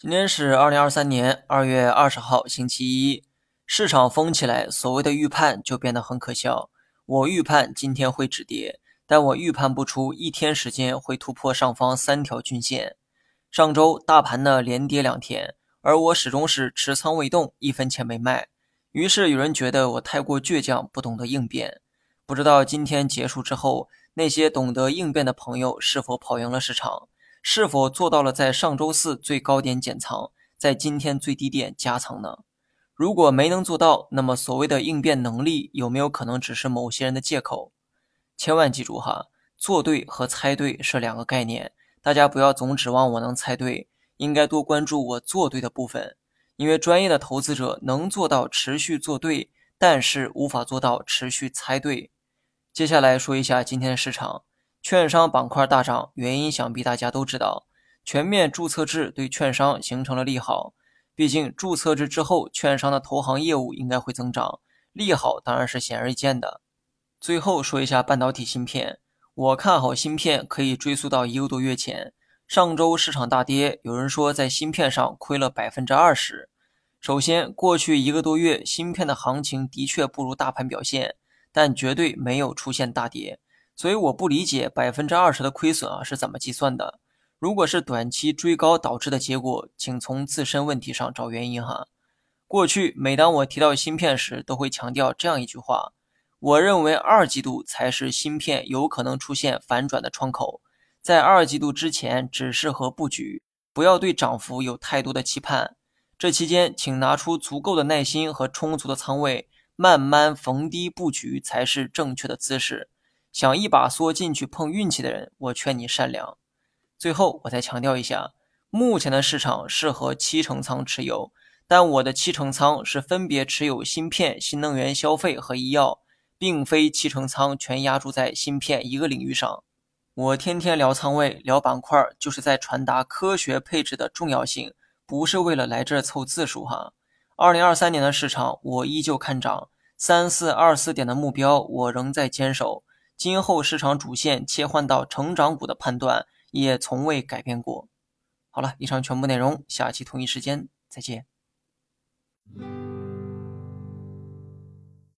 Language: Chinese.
今天是二零二三年二月二十号，星期一。市场疯起来，所谓的预判就变得很可笑。我预判今天会止跌，但我预判不出一天时间会突破上方三条均线。上周大盘呢连跌两天，而我始终是持仓未动，一分钱没卖。于是有人觉得我太过倔强，不懂得应变。不知道今天结束之后，那些懂得应变的朋友是否跑赢了市场？是否做到了在上周四最高点减仓，在今天最低点加仓呢？如果没能做到，那么所谓的应变能力有没有可能只是某些人的借口？千万记住哈，做对和猜对是两个概念，大家不要总指望我能猜对，应该多关注我做对的部分，因为专业的投资者能做到持续做对，但是无法做到持续猜对。接下来说一下今天的市场。券商板块大涨，原因想必大家都知道，全面注册制对券商形成了利好。毕竟注册制之后，券商的投行业务应该会增长，利好当然是显而易见的。最后说一下半导体芯片，我看好芯片可以追溯到一个多月前。上周市场大跌，有人说在芯片上亏了百分之二十。首先，过去一个多月芯片的行情的确不如大盘表现，但绝对没有出现大跌。所以我不理解百分之二十的亏损啊是怎么计算的？如果是短期追高导致的结果，请从自身问题上找原因哈。过去每当我提到芯片时，都会强调这样一句话：我认为二季度才是芯片有可能出现反转的窗口，在二季度之前只适合布局，不要对涨幅有太多的期盼。这期间，请拿出足够的耐心和充足的仓位，慢慢逢低布局才是正确的姿势。想一把梭进去碰运气的人，我劝你善良。最后，我再强调一下，目前的市场适合七成仓持有，但我的七成仓是分别持有芯片、新能源、消费和医药，并非七成仓全压注在芯片一个领域上。我天天聊仓位、聊板块，就是在传达科学配置的重要性，不是为了来这凑字数哈。二零二三年的市场，我依旧看涨，三四二四点的目标，我仍在坚守。今后市场主线切换到成长股的判断也从未改变过。好了，以上全部内容，下期同一时间再见。